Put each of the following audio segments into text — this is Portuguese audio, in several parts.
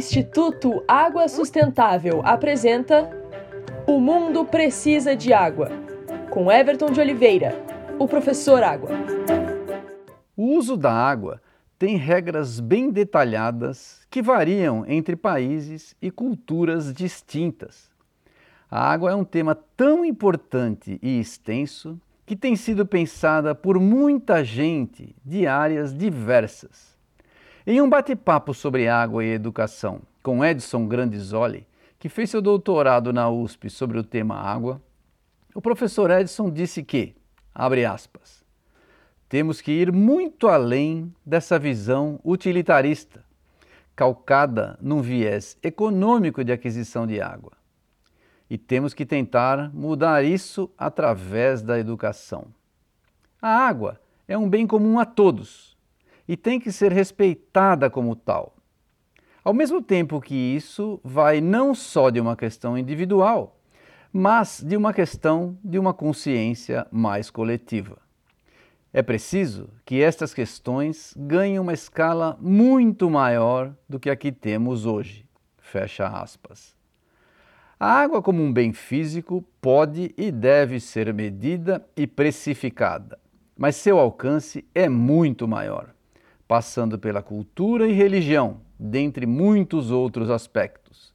Instituto Água Sustentável apresenta O Mundo Precisa de Água, com Everton de Oliveira, o professor Água. O uso da água tem regras bem detalhadas que variam entre países e culturas distintas. A água é um tema tão importante e extenso que tem sido pensada por muita gente de áreas diversas. Em um bate-papo sobre água e educação com Edson Grandisoli, que fez seu doutorado na USP sobre o tema água, o professor Edson disse que, abre aspas, temos que ir muito além dessa visão utilitarista, calcada num viés econômico de aquisição de água e temos que tentar mudar isso através da educação. A água é um bem comum a todos e tem que ser respeitada como tal. Ao mesmo tempo que isso vai não só de uma questão individual, mas de uma questão de uma consciência mais coletiva. É preciso que estas questões ganhem uma escala muito maior do que a que temos hoje. Fecha aspas. A água, como um bem físico, pode e deve ser medida e precificada, mas seu alcance é muito maior, passando pela cultura e religião, dentre muitos outros aspectos.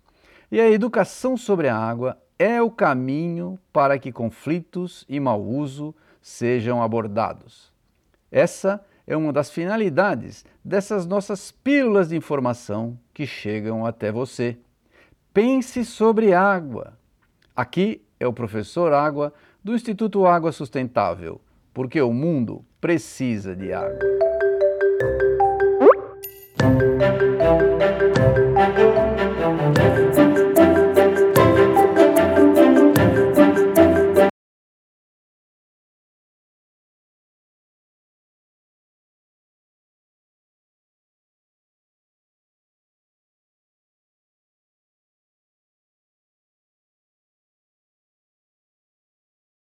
E a educação sobre a água é o caminho para que conflitos e mau uso sejam abordados. Essa é uma das finalidades dessas nossas pílulas de informação que chegam até você. Pense sobre água. Aqui é o professor Água do Instituto Água Sustentável, porque o mundo precisa de água.